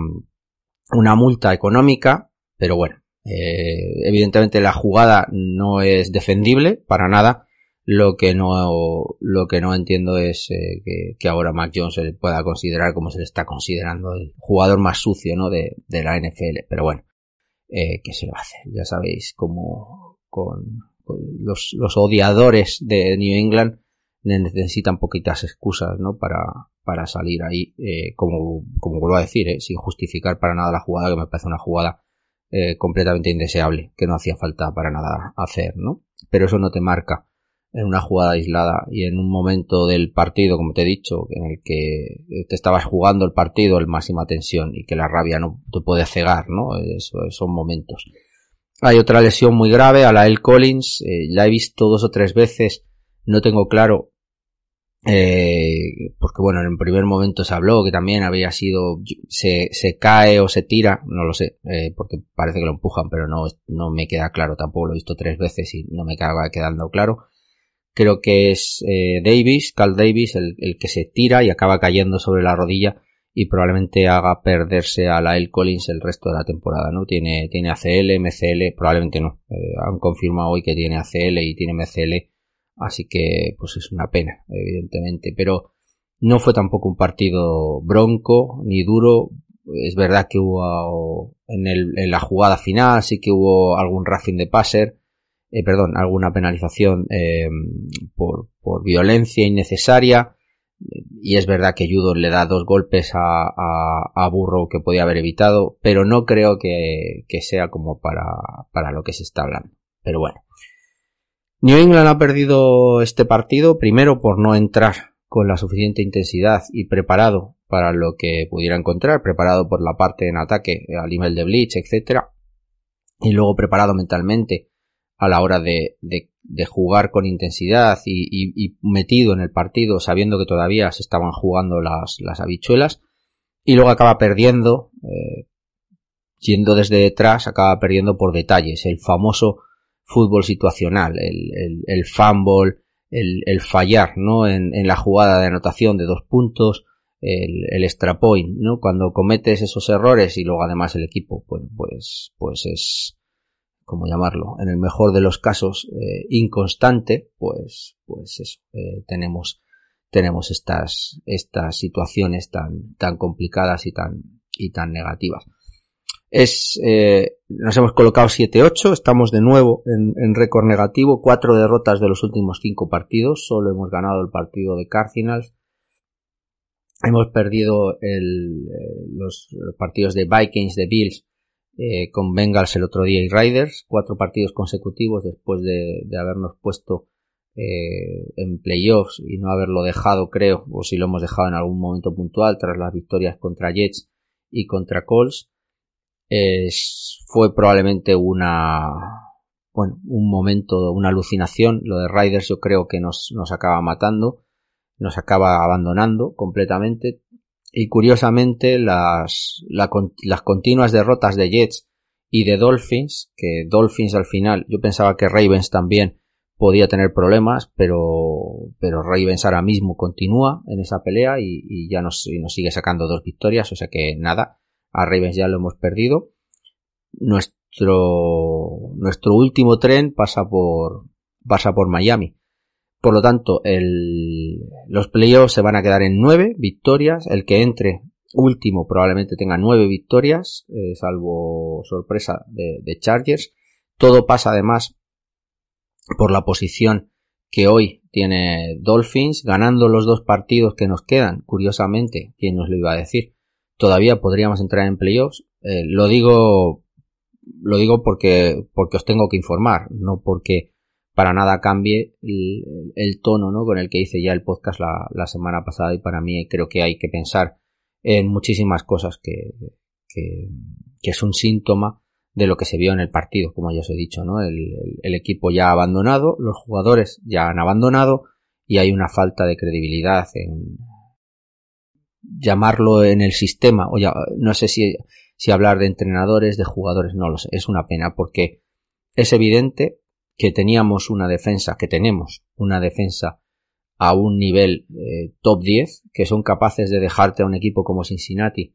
una multa económica, pero bueno, eh, evidentemente la jugada no es defendible para nada. Lo que no, lo que no entiendo es eh, que, ahora Mac Jones se le pueda considerar como se le está considerando el jugador más sucio ¿no? de, de la NFL. Pero bueno, eh, ¿qué se lo hace? Ya sabéis cómo con, con los, los odiadores de New England necesitan poquitas excusas, ¿no? Para, para salir ahí, eh, como, como vuelvo a decir, eh, sin justificar para nada la jugada, que me parece una jugada eh, completamente indeseable, que no hacía falta para nada hacer, ¿no? Pero eso no te marca en una jugada aislada y en un momento del partido, como te he dicho, en el que te estabas jugando el partido en máxima tensión y que la rabia no te puede cegar, ¿no? Eso, son momentos. Hay otra lesión muy grave a la El Collins, eh, la he visto dos o tres veces, no tengo claro eh, porque bueno, en el primer momento se habló que también había sido, se, se cae o se tira, no lo sé, eh, porque parece que lo empujan, pero no, no me queda claro, tampoco lo he visto tres veces y no me acaba quedando claro. Creo que es eh, Davis, Cal Davis, el, el, que se tira y acaba cayendo sobre la rodilla y probablemente haga perderse a la El Collins el resto de la temporada, ¿no? Tiene, tiene ACL, MCL, probablemente no. Eh, han confirmado hoy que tiene ACL y tiene MCL Así que, pues es una pena, evidentemente. Pero no fue tampoco un partido bronco ni duro. Es verdad que hubo en, el, en la jugada final, sí que hubo algún racing de passer, eh, perdón, alguna penalización eh, por, por violencia innecesaria. Y es verdad que Judo le da dos golpes a, a, Burrow que podía haber evitado, pero no creo que, que sea como para, para lo que se está hablando. Pero bueno, New England ha perdido este partido primero por no entrar con la suficiente intensidad y preparado para lo que pudiera encontrar, preparado por la parte en ataque a nivel de blitz, etcétera, y luego preparado mentalmente a la hora de, de, jugar con intensidad y, metido en el partido sabiendo que todavía se estaban jugando las, las habichuelas y luego acaba perdiendo eh, yendo desde detrás acaba perdiendo por detalles. El famoso fútbol situacional, el, el, el fumble, el, fallar, ¿no? En, en, la jugada de anotación de dos puntos, el, el extra point, ¿no? Cuando cometes esos errores y luego además el equipo, pues, pues, pues es, como llamarlo, en el mejor de los casos, eh, inconstante, pues, pues eh, tenemos, tenemos estas, estas situaciones tan, tan complicadas y tan, y tan negativas. Es, eh, nos hemos colocado 7-8, estamos de nuevo en, en récord negativo, cuatro derrotas de los últimos cinco partidos, solo hemos ganado el partido de Cardinals, hemos perdido el, eh, los, los, partidos de Vikings, de Bills, eh, con Bengals el otro día y Riders, cuatro partidos consecutivos después de, de habernos puesto eh, en playoffs y no haberlo dejado, creo, o si lo hemos dejado en algún momento puntual tras las victorias contra Jets y contra Colts es, fue probablemente una, bueno, un momento, una alucinación. Lo de Riders yo creo que nos, nos acaba matando, nos acaba abandonando completamente. Y curiosamente las, la, las continuas derrotas de Jets y de Dolphins, que Dolphins al final, yo pensaba que Ravens también podía tener problemas, pero, pero Ravens ahora mismo continúa en esa pelea y, ya nos, nos sigue sacando dos victorias, o sea que nada, a Ravens ya lo hemos perdido. Nuestro, nuestro último tren pasa por, pasa por Miami. Por lo tanto, el, los playoffs se van a quedar en nueve victorias. El que entre último probablemente tenga nueve victorias, eh, salvo sorpresa de, de Chargers. Todo pasa además por la posición que hoy tiene Dolphins, ganando los dos partidos que nos quedan. Curiosamente, ¿quién nos lo iba a decir? todavía podríamos entrar en playoffs. Eh, lo digo, lo digo porque, porque os tengo que informar, no porque para nada cambie el, tono ¿no? con el que hice ya el podcast la, semana pasada y para mí creo que hay que pensar en muchísimas cosas que, que, que, es un síntoma de lo que se vio en el partido, como ya os he dicho, ¿no? El equipo ya ha abandonado, los jugadores ya han abandonado y hay una falta de credibilidad en, llamarlo en el sistema, o ya, no sé si, si hablar de entrenadores, de jugadores, no lo sé, es una pena porque es evidente que teníamos una defensa, que tenemos una defensa a un nivel eh, top 10, que son capaces de dejarte a un equipo como Cincinnati,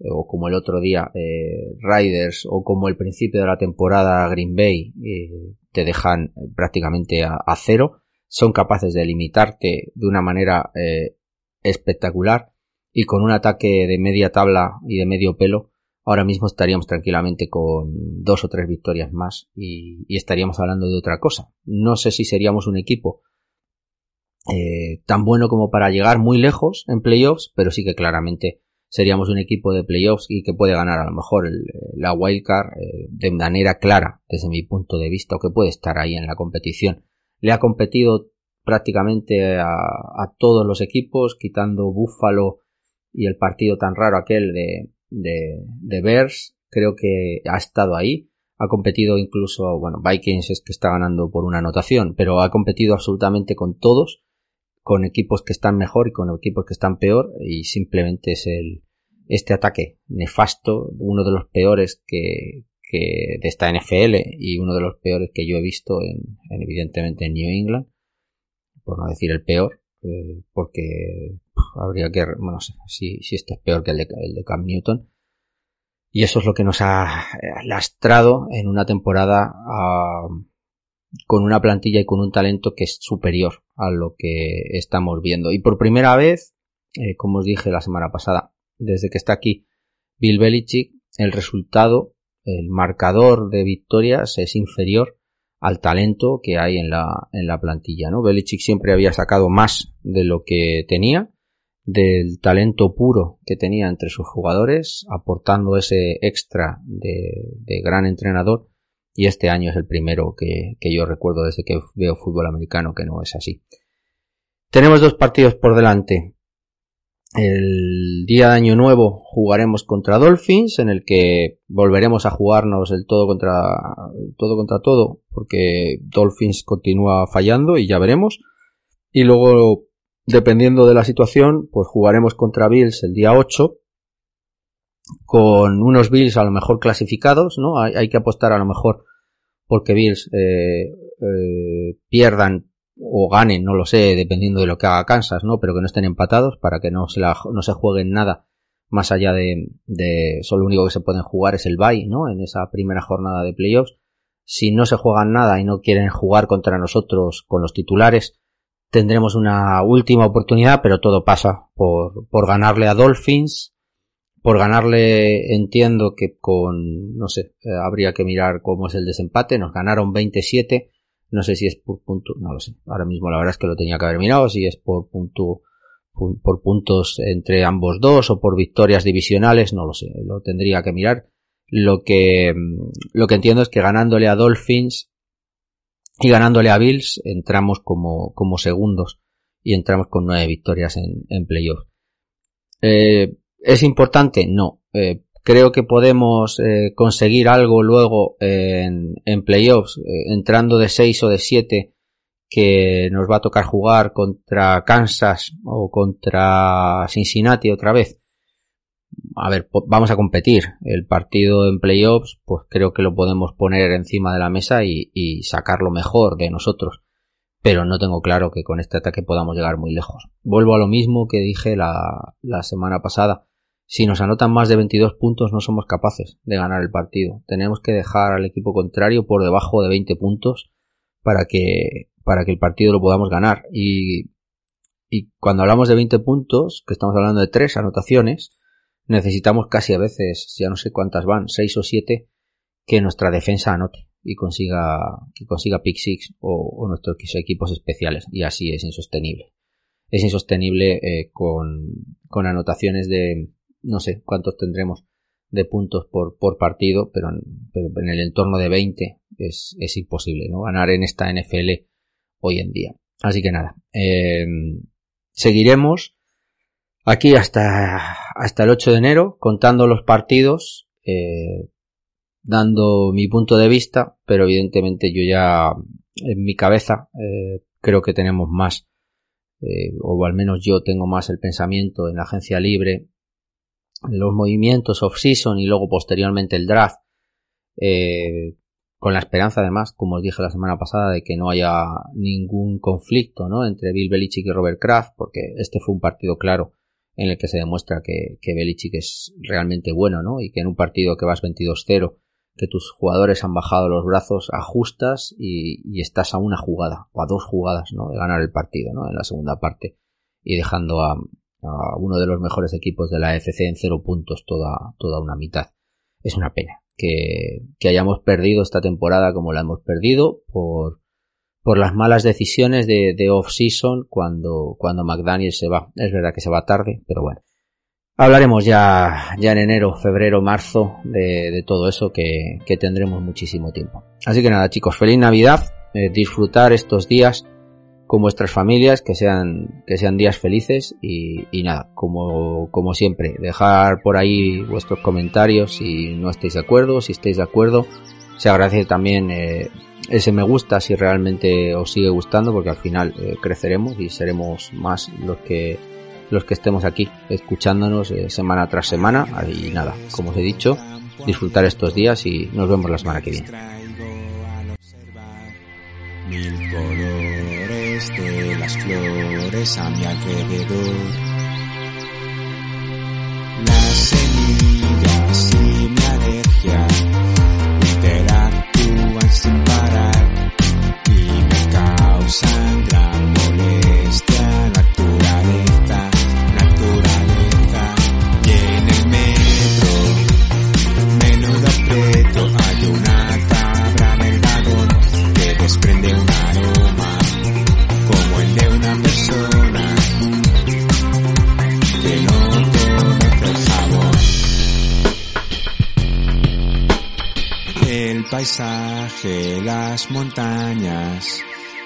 eh, o como el otro día eh, Riders, o como el principio de la temporada Green Bay, eh, te dejan prácticamente a, a, cero, son capaces de limitarte de una manera espectacular y con un ataque de media tabla y de medio pelo, ahora mismo estaríamos tranquilamente con dos o tres victorias más y, estaríamos hablando de otra cosa. No sé si seríamos un equipo eh, tan bueno como para llegar muy lejos en playoffs, pero sí que claramente seríamos un equipo de playoffs y que puede ganar a lo mejor el, la wildcard eh, de manera clara desde mi punto de vista o que puede estar ahí en la competición. Le ha competido prácticamente a, a todos los equipos, quitando Buffalo y el partido tan raro aquel de, de, de Bears, creo que ha estado ahí. Ha competido incluso, bueno, Vikings es que está ganando por una anotación, pero ha competido absolutamente con todos, con equipos que están mejor y con equipos que están peor, y simplemente es el, este ataque nefasto, uno de los peores que, que de esta NFL y uno de los peores que yo he visto en, en evidentemente en New England, por no decir el peor, eh, porque habría que, bueno, no sé si, si este es peor que el de, el de Cam Newton. Y eso es lo que nos ha lastrado en una temporada uh, con una plantilla y con un talento que es superior a lo que estamos viendo. Y por primera vez, eh, como os dije la semana pasada, desde que está aquí Bill Belichick, el resultado, el marcador de victorias es inferior al talento que hay en la, en la plantilla, ¿no? Belichick siempre había sacado más de lo que tenía del talento puro que tenía entre sus jugadores, aportando ese extra de, de gran entrenador. Y este año es el primero que, que, yo recuerdo desde que veo fútbol americano que no es así. Tenemos dos partidos por delante. El día de Año Nuevo jugaremos contra Dolphins, en el que volveremos a jugarnos el todo contra todo contra todo, porque Dolphins continúa fallando y ya veremos. Y luego Dependiendo de la situación, pues jugaremos contra Bills el día 8 con unos Bills a lo mejor clasificados, ¿no? Hay, que apostar a lo mejor porque Bills eh, eh, pierdan o ganen, no lo sé, dependiendo de lo que haga Kansas, ¿no? Pero que no estén empatados para que no se, la, no se jueguen nada más allá de, de solo lo único que se pueden jugar es el bye, ¿no? En esa primera jornada de playoffs. Si no se juegan nada y no quieren jugar contra nosotros con los titulares, tendremos una última oportunidad, pero todo pasa por, por ganarle a Dolphins, por ganarle entiendo que con, no sé, eh, habría que mirar cómo es el desempate, nos ganaron 27, no sé si es por punto, no lo sé, ahora mismo la verdad es que lo tenía que haber mirado, si es por punto, por puntos entre ambos dos o por victorias divisionales, no lo sé, lo tendría que mirar. Lo que, lo que entiendo es que ganándole a Dolphins y ganándole a Bills entramos como, como segundos y entramos con nueve victorias en, en playoff. Eh, ¿Es importante? No. Eh, creo que podemos eh, conseguir algo luego en, en playoffs, eh, entrando de 6 o de 7, que nos va a tocar jugar contra Kansas o contra Cincinnati otra vez. A ver, vamos a competir. El partido en playoffs, pues creo que lo podemos poner encima de la mesa y, sacar lo mejor de nosotros pero no tengo claro que con este ataque podamos llegar muy lejos. Vuelvo a lo mismo que dije la, la semana pasada. Si nos anotan más de 22 puntos no somos capaces de ganar el partido. Tenemos que dejar al equipo contrario por debajo de 20 puntos para que, para que el partido lo podamos ganar. Y, y cuando hablamos de 20 puntos, que estamos hablando de tres anotaciones, necesitamos casi a veces, ya no sé cuántas van, 6 o 7, que nuestra defensa anote y consiga, que consiga pick six o, o nuestros equipos especiales. Y así es insostenible. Es insostenible eh, con, con anotaciones de, no sé cuántos tendremos de puntos por, por partido, pero, pero en el entorno de 20 es, es imposible, ¿no? Ganar en esta NFL hoy en día. Así que nada, eh, seguiremos aquí hasta, hasta el 8 de enero contando los partidos, eh, dando mi punto de vista, pero evidentemente yo ya en mi cabeza eh, creo que tenemos más, eh, o al menos yo tengo más el pensamiento en la agencia libre los movimientos off-season y luego posteriormente el draft, eh, con la esperanza además, como os dije la semana pasada, de que no haya ningún conflicto ¿no? entre Bill Belichick y Robert Kraft, porque este fue un partido claro en el que se demuestra que, que Belichick es realmente bueno, ¿no? Y que en un partido que vas 22-0, que tus jugadores han bajado los brazos, ajustas y, y, estás a una jugada o a dos jugadas, ¿no? De ganar el partido, ¿no? En la segunda parte y dejando a, a uno de los mejores equipos de la FC en cero puntos toda, toda una mitad. Es una pena que, que hayamos perdido esta temporada como la hemos perdido por, por las malas decisiones de, de off-season cuando, cuando McDaniel se va. Es verdad que se va tarde, pero bueno. Hablaremos ya, ya en enero, febrero, marzo de, de todo eso que, que, tendremos muchísimo tiempo. Así que nada chicos, feliz Navidad, eh, disfrutar estos días con vuestras familias, que sean, que sean días felices y, y, nada, como, como siempre, dejar por ahí vuestros comentarios si no estáis de acuerdo, si estáis de acuerdo. Se agradece también eh, ese me gusta si realmente os sigue gustando, porque al final eh, creceremos y seremos más los que los que estemos aquí escuchándonos eh, semana tras semana. Y nada, como os he dicho, disfrutar estos días y nos vemos la semana que viene. Mil colores de las flores a mi alrededor. Paisaje, las montañas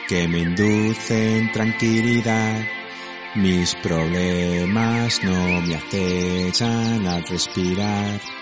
que me inducen tranquilidad. Mis problemas no me acechan al respirar.